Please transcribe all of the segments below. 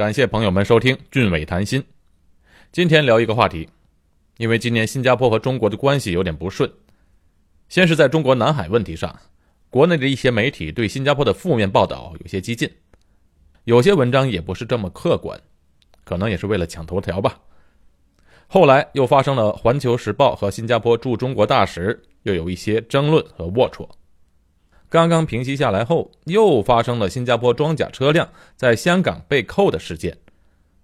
感谢朋友们收听俊伟谈心。今天聊一个话题，因为今年新加坡和中国的关系有点不顺。先是在中国南海问题上，国内的一些媒体对新加坡的负面报道有些激进，有些文章也不是这么客观，可能也是为了抢头条吧。后来又发生了《环球时报》和新加坡驻中国大使又有一些争论和龌龊。刚刚平息下来后，又发生了新加坡装甲车辆在香港被扣的事件，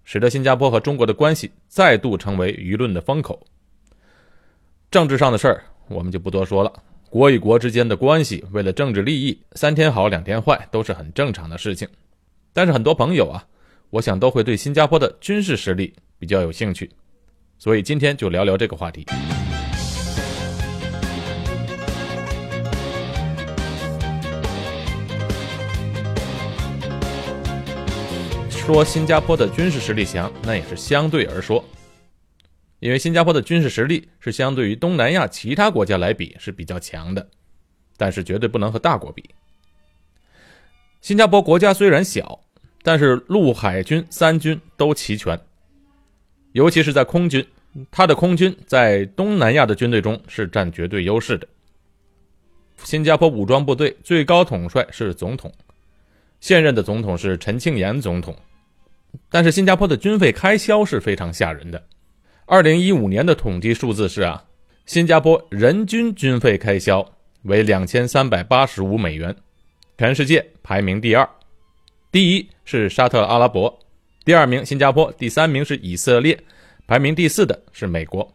使得新加坡和中国的关系再度成为舆论的风口。政治上的事儿我们就不多说了，国与国之间的关系为了政治利益，三天好两天坏都是很正常的事情。但是很多朋友啊，我想都会对新加坡的军事实力比较有兴趣，所以今天就聊聊这个话题。说新加坡的军事实力强，那也是相对而说，因为新加坡的军事实力是相对于东南亚其他国家来比是比较强的，但是绝对不能和大国比。新加坡国家虽然小，但是陆海军三军都齐全，尤其是在空军，它的空军在东南亚的军队中是占绝对优势的。新加坡武装部队最高统帅是总统，现任的总统是陈庆炎总统。但是新加坡的军费开销是非常吓人的。二零一五年的统计数字是啊，新加坡人均军费开销为两千三百八十五美元，全世界排名第二，第一是沙特阿拉伯，第二名新加坡，第三名是以色列，排名第四的是美国。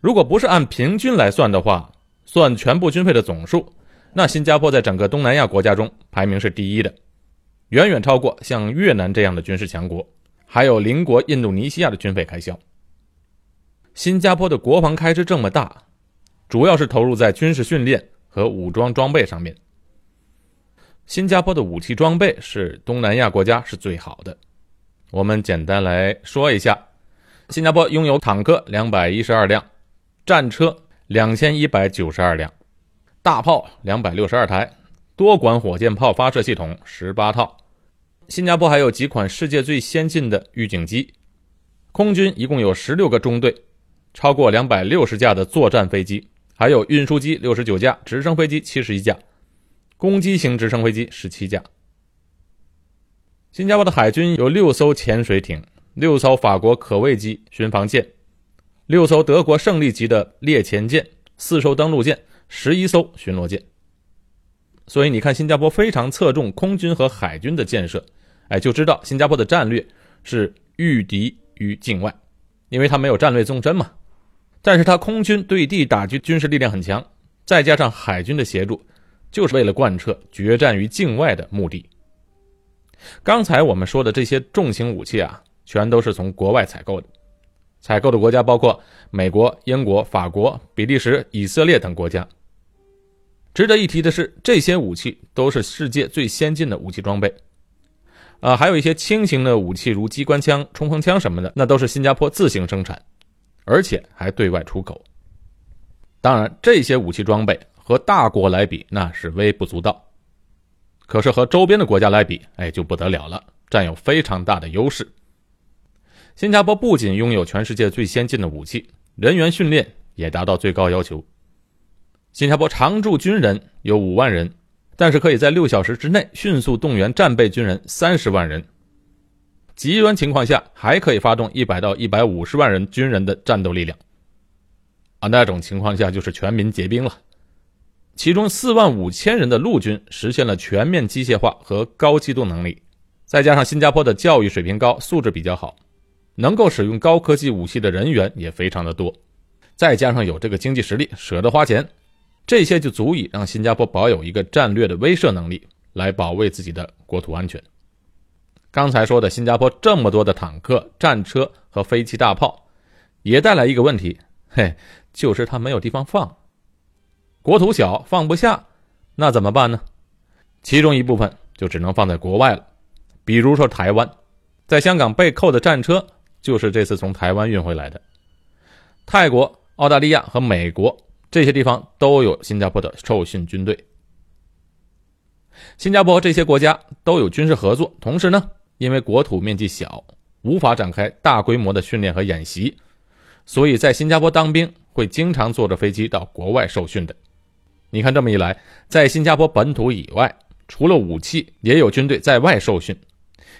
如果不是按平均来算的话，算全部军费的总数，那新加坡在整个东南亚国家中排名是第一的。远远超过像越南这样的军事强国，还有邻国印度尼西亚的军费开销。新加坡的国防开支这么大，主要是投入在军事训练和武装装备上面。新加坡的武器装备是东南亚国家是最好的。我们简单来说一下：新加坡拥有坦克两百一十二辆，战车两千一百九十二辆，大炮两百六十二台，多管火箭炮发射系统十八套。新加坡还有几款世界最先进的预警机，空军一共有十六个中队，超过两百六十架的作战飞机，还有运输机六十九架，直升飞机七十一架，攻击型直升飞机十七架。新加坡的海军有六艘潜水艇，六艘法国可畏级巡防舰，六艘德国胜利级的猎潜舰，四艘登陆舰，十一艘巡逻舰。所以你看，新加坡非常侧重空军和海军的建设，哎，就知道新加坡的战略是御敌于境外，因为它没有战略纵深嘛。但是它空军对地打击军事力量很强，再加上海军的协助，就是为了贯彻决战于境外的目的。刚才我们说的这些重型武器啊，全都是从国外采购的，采购的国家包括美国、英国、法国、比利时、以色列等国家。值得一提的是，这些武器都是世界最先进的武器装备，啊，还有一些轻型的武器，如机关枪、冲锋枪什么的，那都是新加坡自行生产，而且还对外出口。当然，这些武器装备和大国来比，那是微不足道，可是和周边的国家来比，哎，就不得了了，占有非常大的优势。新加坡不仅拥有全世界最先进的武器，人员训练也达到最高要求。新加坡常驻军人有五万人，但是可以在六小时之内迅速动员战备军人三十万人。极端情况下，还可以发动一百到一百五十万人军人的战斗力量。啊，那种情况下就是全民皆兵了。其中四万五千人的陆军实现了全面机械化和高机动能力，再加上新加坡的教育水平高、素质比较好，能够使用高科技武器的人员也非常的多，再加上有这个经济实力，舍得花钱。这些就足以让新加坡保有一个战略的威慑能力，来保卫自己的国土安全。刚才说的新加坡这么多的坦克、战车和飞机大炮，也带来一个问题，嘿，就是它没有地方放。国土小，放不下，那怎么办呢？其中一部分就只能放在国外了，比如说台湾，在香港被扣的战车就是这次从台湾运回来的。泰国、澳大利亚和美国。这些地方都有新加坡的受训军队。新加坡这些国家都有军事合作，同时呢，因为国土面积小，无法展开大规模的训练和演习，所以在新加坡当兵会经常坐着飞机到国外受训的。你看，这么一来，在新加坡本土以外，除了武器，也有军队在外受训。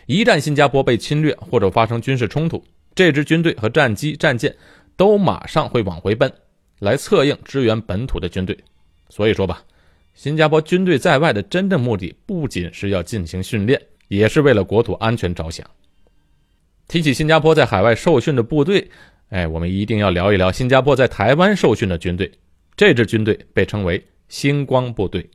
一旦新加坡被侵略或者发生军事冲突，这支军队和战机、战舰都马上会往回奔，来策应支援本土的军队。所以说吧，新加坡军队在外的真正目的，不仅是要进行训练。也是为了国土安全着想。提起新加坡在海外受训的部队，哎，我们一定要聊一聊新加坡在台湾受训的军队。这支军队被称为星光部队。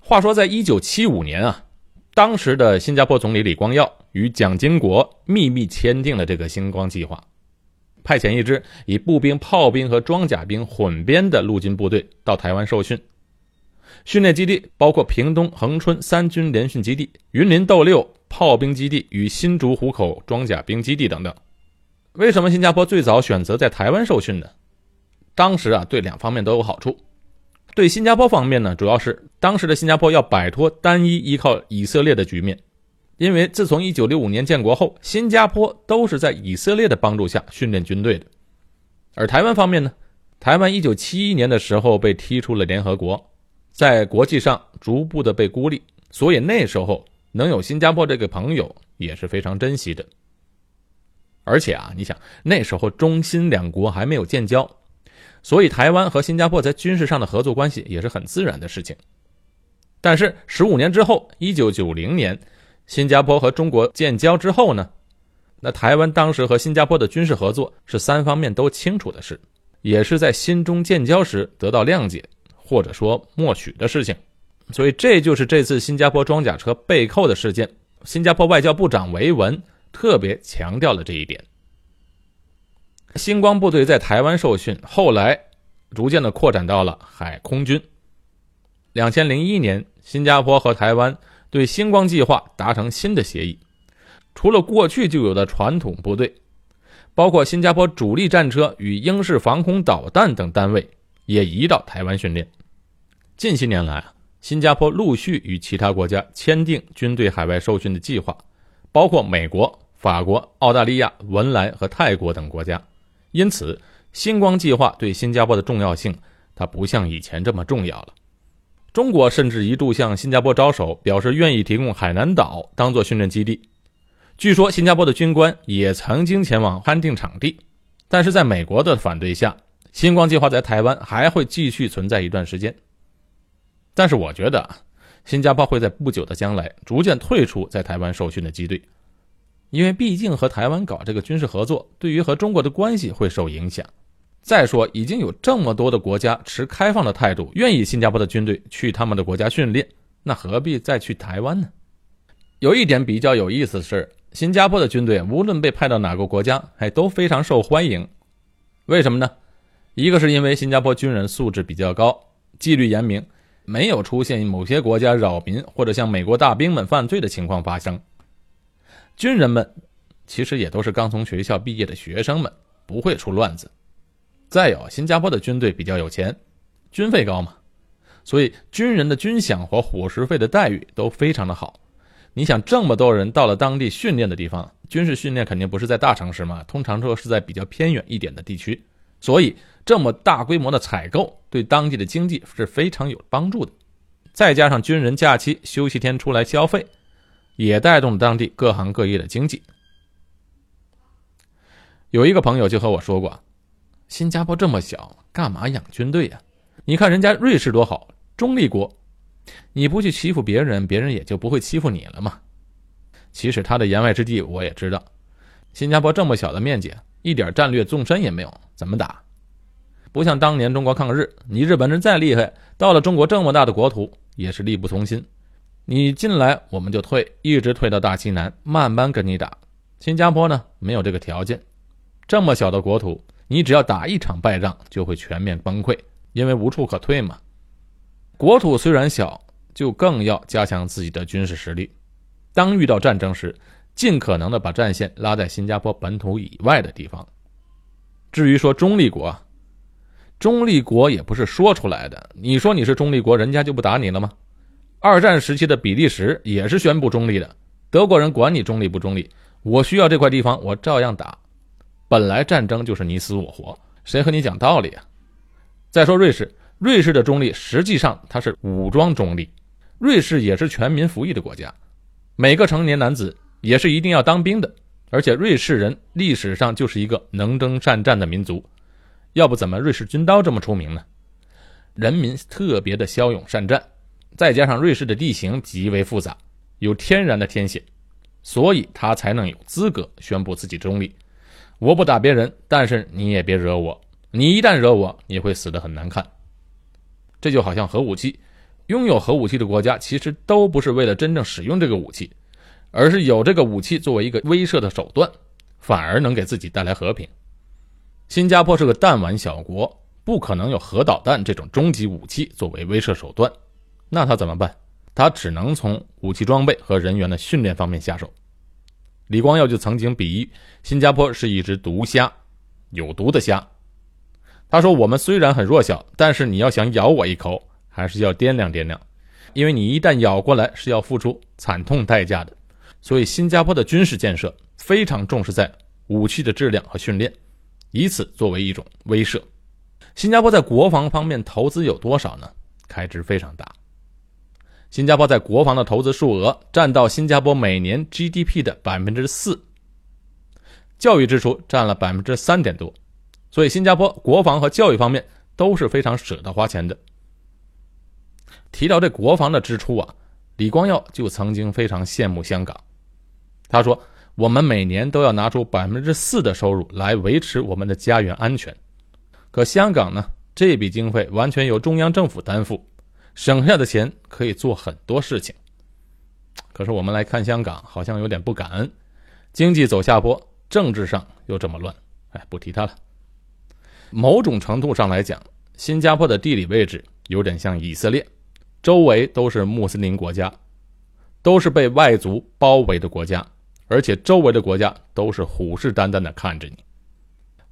话说，在一九七五年啊，当时的新加坡总理李光耀与蒋经国秘密签订了这个星光计划，派遣一支以步兵、炮兵和装甲兵混编的陆军部队到台湾受训。训练基地包括屏东恒春三军联训基地、云林斗六炮兵基地与新竹湖口装甲兵基地等等。为什么新加坡最早选择在台湾受训呢？当时啊，对两方面都有好处。对新加坡方面呢，主要是当时的新加坡要摆脱单一依靠以色列的局面，因为自从1965年建国后，新加坡都是在以色列的帮助下训练军队的。而台湾方面呢，台湾1971年的时候被踢出了联合国。在国际上逐步的被孤立，所以那时候能有新加坡这个朋友也是非常珍惜的。而且啊，你想那时候中新两国还没有建交，所以台湾和新加坡在军事上的合作关系也是很自然的事情。但是十五年之后，一九九零年，新加坡和中国建交之后呢，那台湾当时和新加坡的军事合作是三方面都清楚的事，也是在新中建交时得到谅解。或者说默许的事情，所以这就是这次新加坡装甲车被扣的事件。新加坡外交部长维文特别强调了这一点。星光部队在台湾受训，后来逐渐的扩展到了海空军。两千零一年，新加坡和台湾对星光计划达成新的协议，除了过去就有的传统部队，包括新加坡主力战车与英式防空导弹等单位，也移到台湾训练。近些年来啊，新加坡陆续与其他国家签订军队海外受训的计划，包括美国、法国、澳大利亚、文莱和泰国等国家。因此，星光计划对新加坡的重要性，它不像以前这么重要了。中国甚至一度向新加坡招手，表示愿意提供海南岛当做训练基地。据说，新加坡的军官也曾经前往勘定场地，但是在美国的反对下，星光计划在台湾还会继续存在一段时间。但是我觉得，新加坡会在不久的将来逐渐退出在台湾受训的机队，因为毕竟和台湾搞这个军事合作，对于和中国的关系会受影响。再说，已经有这么多的国家持开放的态度，愿意新加坡的军队去他们的国家训练，那何必再去台湾呢？有一点比较有意思的是，新加坡的军队无论被派到哪个国家，还都非常受欢迎。为什么呢？一个是因为新加坡军人素质比较高，纪律严明。没有出现某些国家扰民或者像美国大兵们犯罪的情况发生。军人们其实也都是刚从学校毕业的学生们，不会出乱子。再有，新加坡的军队比较有钱，军费高嘛，所以军人的军饷和伙食费的待遇都非常的好。你想，这么多人到了当地训练的地方，军事训练肯定不是在大城市嘛，通常说是在比较偏远一点的地区。所以，这么大规模的采购对当地的经济是非常有帮助的。再加上军人假期、休息天出来消费，也带动了当地各行各业的经济。有一个朋友就和我说过：“新加坡这么小，干嘛养军队呀？你看人家瑞士多好，中立国，你不去欺负别人，别人也就不会欺负你了嘛。”其实他的言外之意我也知道，新加坡这么小的面积。一点战略纵深也没有，怎么打？不像当年中国抗日，你日本人再厉害，到了中国这么大的国土，也是力不从心。你进来我们就退，一直退到大西南，慢慢跟你打。新加坡呢，没有这个条件。这么小的国土，你只要打一场败仗，就会全面崩溃，因为无处可退嘛。国土虽然小，就更要加强自己的军事实力。当遇到战争时，尽可能的把战线拉在新加坡本土以外的地方。至于说中立国，中立国也不是说出来的。你说你是中立国，人家就不打你了吗？二战时期的比利时也是宣布中立的，德国人管你中立不中立，我需要这块地方，我照样打。本来战争就是你死我活，谁和你讲道理啊？再说瑞士，瑞士的中立实际上它是武装中立，瑞士也是全民服役的国家，每个成年男子也是一定要当兵的。而且瑞士人历史上就是一个能征善战的民族，要不怎么瑞士军刀这么出名呢？人民特别的骁勇善战，再加上瑞士的地形极为复杂，有天然的天险，所以他才能有资格宣布自己中立。我不打别人，但是你也别惹我，你一旦惹我，你会死得很难看。这就好像核武器，拥有核武器的国家其实都不是为了真正使用这个武器。而是有这个武器作为一个威慑的手段，反而能给自己带来和平。新加坡是个弹丸小国，不可能有核导弹这种终极武器作为威慑手段，那他怎么办？他只能从武器装备和人员的训练方面下手。李光耀就曾经比喻新加坡是一只毒虾，有毒的虾。他说：“我们虽然很弱小，但是你要想咬我一口，还是要掂量掂量，因为你一旦咬过来，是要付出惨痛代价的。”所以，新加坡的军事建设非常重视在武器的质量和训练，以此作为一种威慑。新加坡在国防方面投资有多少呢？开支非常大。新加坡在国防的投资数额占到新加坡每年 GDP 的百分之四，教育支出占了百分之三点多。所以，新加坡国防和教育方面都是非常舍得花钱的。提到这国防的支出啊，李光耀就曾经非常羡慕香港。他说：“我们每年都要拿出百分之四的收入来维持我们的家园安全，可香港呢？这笔经费完全由中央政府担负，省下的钱可以做很多事情。可是我们来看香港，好像有点不感恩，经济走下坡，政治上又这么乱。哎，不提他了。某种程度上来讲，新加坡的地理位置有点像以色列，周围都是穆斯林国家，都是被外族包围的国家。”而且周围的国家都是虎视眈眈的看着你。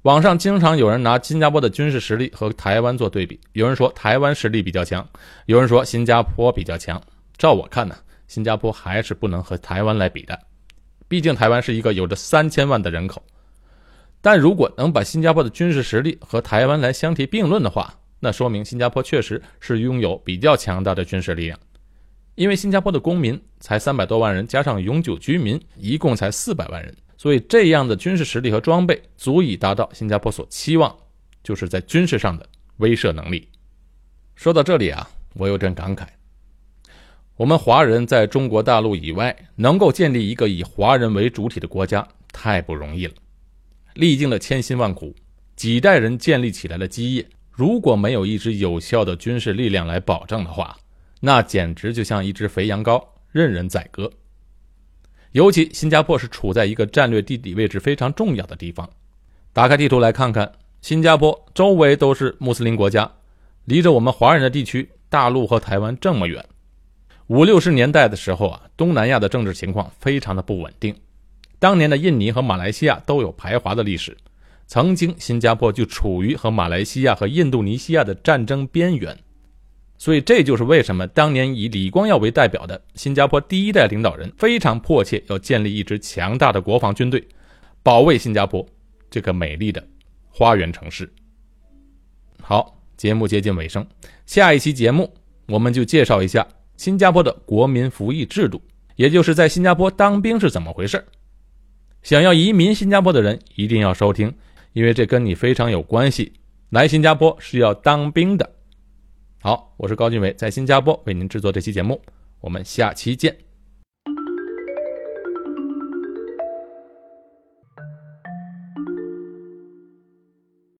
网上经常有人拿新加坡的军事实力和台湾做对比，有人说台湾实力比较强，有人说新加坡比较强。照我看呢，新加坡还是不能和台湾来比的，毕竟台湾是一个有着三千万的人口。但如果能把新加坡的军事实力和台湾来相提并论的话，那说明新加坡确实是拥有比较强大的军事力量。因为新加坡的公民才三百多万人，加上永久居民一共才四百万人，所以这样的军事实力和装备足以达到新加坡所期望，就是在军事上的威慑能力。说到这里啊，我有点感慨：我们华人在中国大陆以外能够建立一个以华人为主体的国家，太不容易了。历经了千辛万苦，几代人建立起来的基业，如果没有一支有效的军事力量来保证的话，那简直就像一只肥羊羔，任人宰割。尤其新加坡是处在一个战略地理位置非常重要的地方。打开地图来看看，新加坡周围都是穆斯林国家，离着我们华人的地区大陆和台湾这么远。五六十年代的时候啊，东南亚的政治情况非常的不稳定。当年的印尼和马来西亚都有排华的历史，曾经新加坡就处于和马来西亚和印度尼西亚的战争边缘。所以，这就是为什么当年以李光耀为代表的新加坡第一代领导人非常迫切要建立一支强大的国防军队，保卫新加坡这个美丽的花园城市。好，节目接近尾声，下一期节目我们就介绍一下新加坡的国民服役制度，也就是在新加坡当兵是怎么回事。想要移民新加坡的人一定要收听，因为这跟你非常有关系。来新加坡是要当兵的。好，我是高俊伟，在新加坡为您制作这期节目，我们下期见。